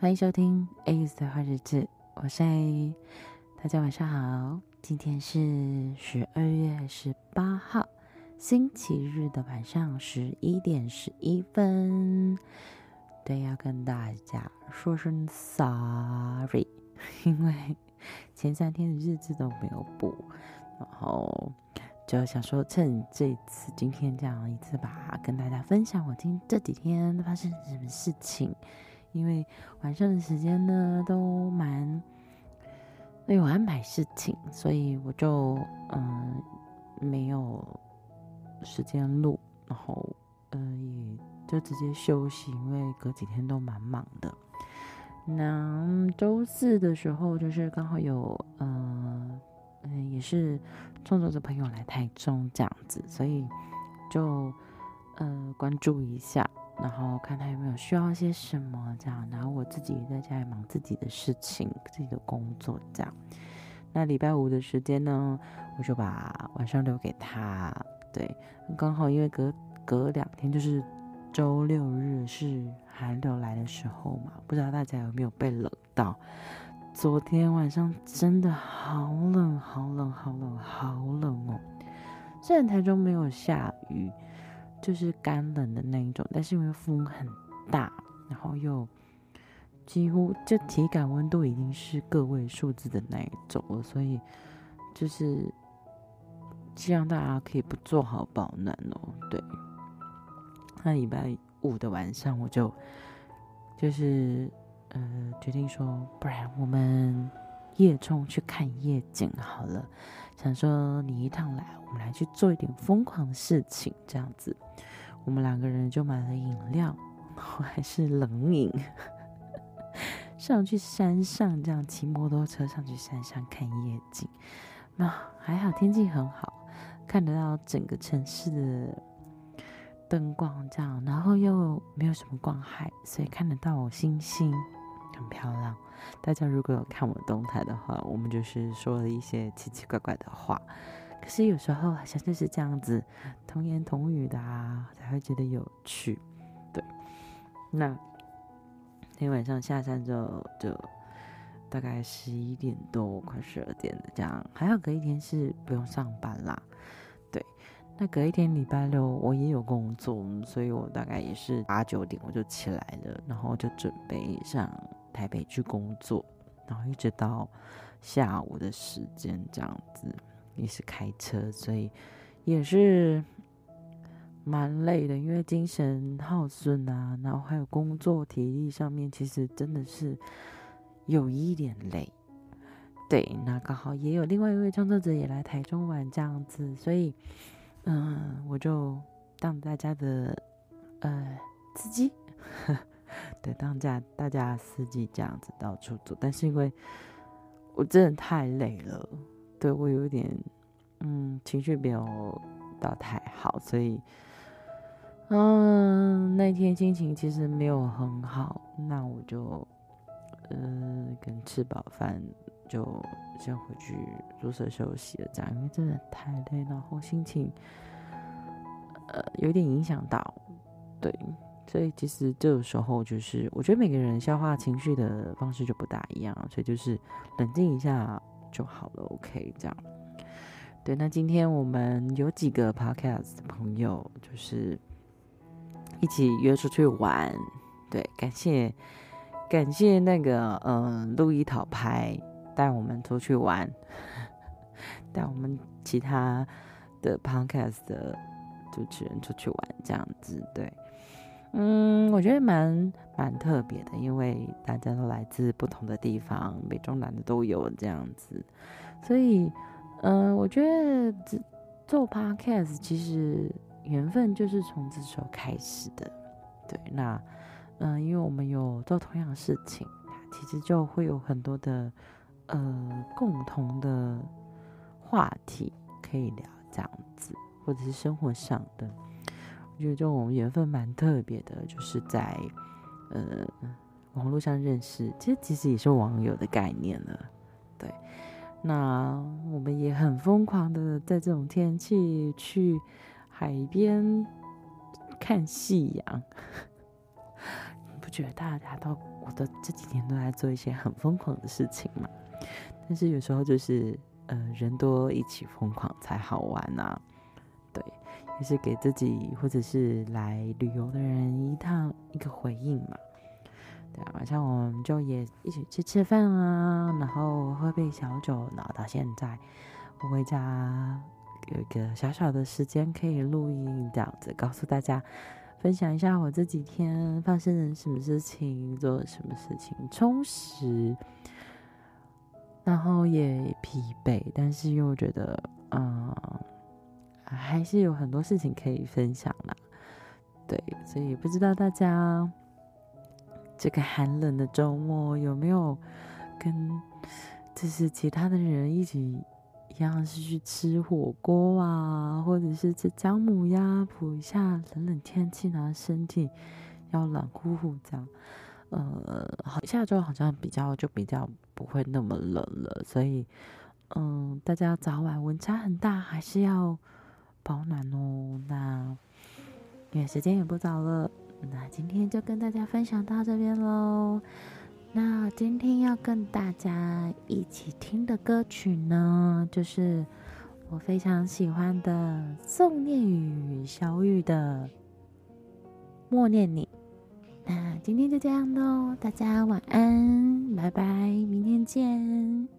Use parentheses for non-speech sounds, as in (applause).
欢迎收听 A 的花日志，我是 A，大家晚上好。今天是十二月十八号，星期日的晚上十一点十一分。对，要跟大家说声 sorry，因为前三天的日志都没有补，然后就想说趁这次今天这样一次吧，跟大家分享我今这几天发生什么事情。因为晚上的时间呢都蛮有安排事情，所以我就嗯没有时间录，然后嗯也就直接休息，因为隔几天都蛮忙的。那周四的时候就是刚好有嗯嗯也是创作者朋友来台中这样子，所以就呃关注一下。然后看他有没有需要些什么这样，然后我自己在家里忙自己的事情，自己的工作这样。那礼拜五的时间呢，我就把晚上留给他。对，刚好因为隔隔两天就是周六日是寒流来的时候嘛，不知道大家有没有被冷到？昨天晚上真的好冷，好冷，好冷，好冷哦。虽然台中没有下雨。就是干冷的那一种，但是因为风很大，然后又几乎就体感温度已经是个位数字的那一种了，所以就是希望大家可以不做好保暖哦。对，那礼拜五的晚上我就就是呃决定说，不然我们夜冲去看夜景好了。想说你一趟来，我们来去做一点疯狂的事情，这样子。我们两个人就买了饮料，(laughs) 还是冷饮，(laughs) 上去山上这样骑摩托车上去山上看夜景。那还好天气很好，看得到整个城市的灯光这样，然后又没有什么光害，所以看得到星星，很漂亮。大家如果有看我动态的话，我们就是说了一些奇奇怪怪的话，可是有时候好像就是这样子童言童语的啊，才会觉得有趣。对，那天晚上下山之后，就大概十一点多，快十二点了，这样还好隔一天是不用上班啦。对，那隔一天礼拜六我也有工作，所以我大概也是八九点我就起来了，然后就准备上。台北去工作，然后一直到下午的时间这样子，也是开车，所以也是蛮累的，因为精神耗损啊，然后还有工作体力上面，其实真的是有一点累。对，那刚好也有另外一位创作者也来台中玩这样子，所以嗯，我就当大家的呃司机。对，当家大家司机这样子到处走，但是因为我真的太累了，对，我有点嗯情绪没有到太好，所以嗯那天心情其实没有很好，那我就嗯跟吃饱饭就先回去宿舍休息了，这样，因为真的太累，然后心情呃有点影响到，对。所以其实这个时候就是，我觉得每个人消化情绪的方式就不大一样，所以就是冷静一下就好了。OK，这样。对，那今天我们有几个 Podcast 的朋友，就是一起约出去玩。对，感谢感谢那个嗯，路易讨拍带我们出去玩，(laughs) 带我们其他的 Podcast 的主持人出去玩，这样子对。嗯，我觉得蛮蛮特别的，因为大家都来自不同的地方，美中南的都有这样子，所以，嗯、我觉得做 podcast 其实缘分就是从这时候开始的，对，那，嗯、因为我们有做同样的事情，其实就会有很多的呃共同的话题可以聊，这样子，或者是生活上的。我觉得这种缘分蛮特别的，就是在呃网络上认识，其实其实也是网友的概念了。对，那我们也很疯狂的在这种天气去海边看夕阳，你 (laughs) 不觉得大家都我的这几天都在做一些很疯狂的事情嘛。但是有时候就是呃人多一起疯狂才好玩呐、啊。就，是给自己或者是来旅游的人一趟一个回应嘛。对啊，晚上我们就也一起去吃饭啊，然后喝杯小酒，然后到现在我回家有一个小小的时间可以录音，这样子告诉大家，分享一下我这几天发生了什么事情，做了什么事情，充实，然后也疲惫，但是又觉得，嗯，还是有很多事情可以分享啦。对，所以不知道大家。这个寒冷的周末有没有跟就是其他的人一起一样是去吃火锅啊，或者是吃姜母鸭，补一下冷冷天气，然后身体要冷乎乎这样。呃，好，下周好像比较就比较不会那么冷了，所以嗯，大家早晚温差很大，还是要保暖哦。那因为时间也不早了。那今天就跟大家分享到这边喽。那今天要跟大家一起听的歌曲呢，就是我非常喜欢的宋念宇小雨的《默念你》。那今天就这样喽，大家晚安，拜拜，明天见。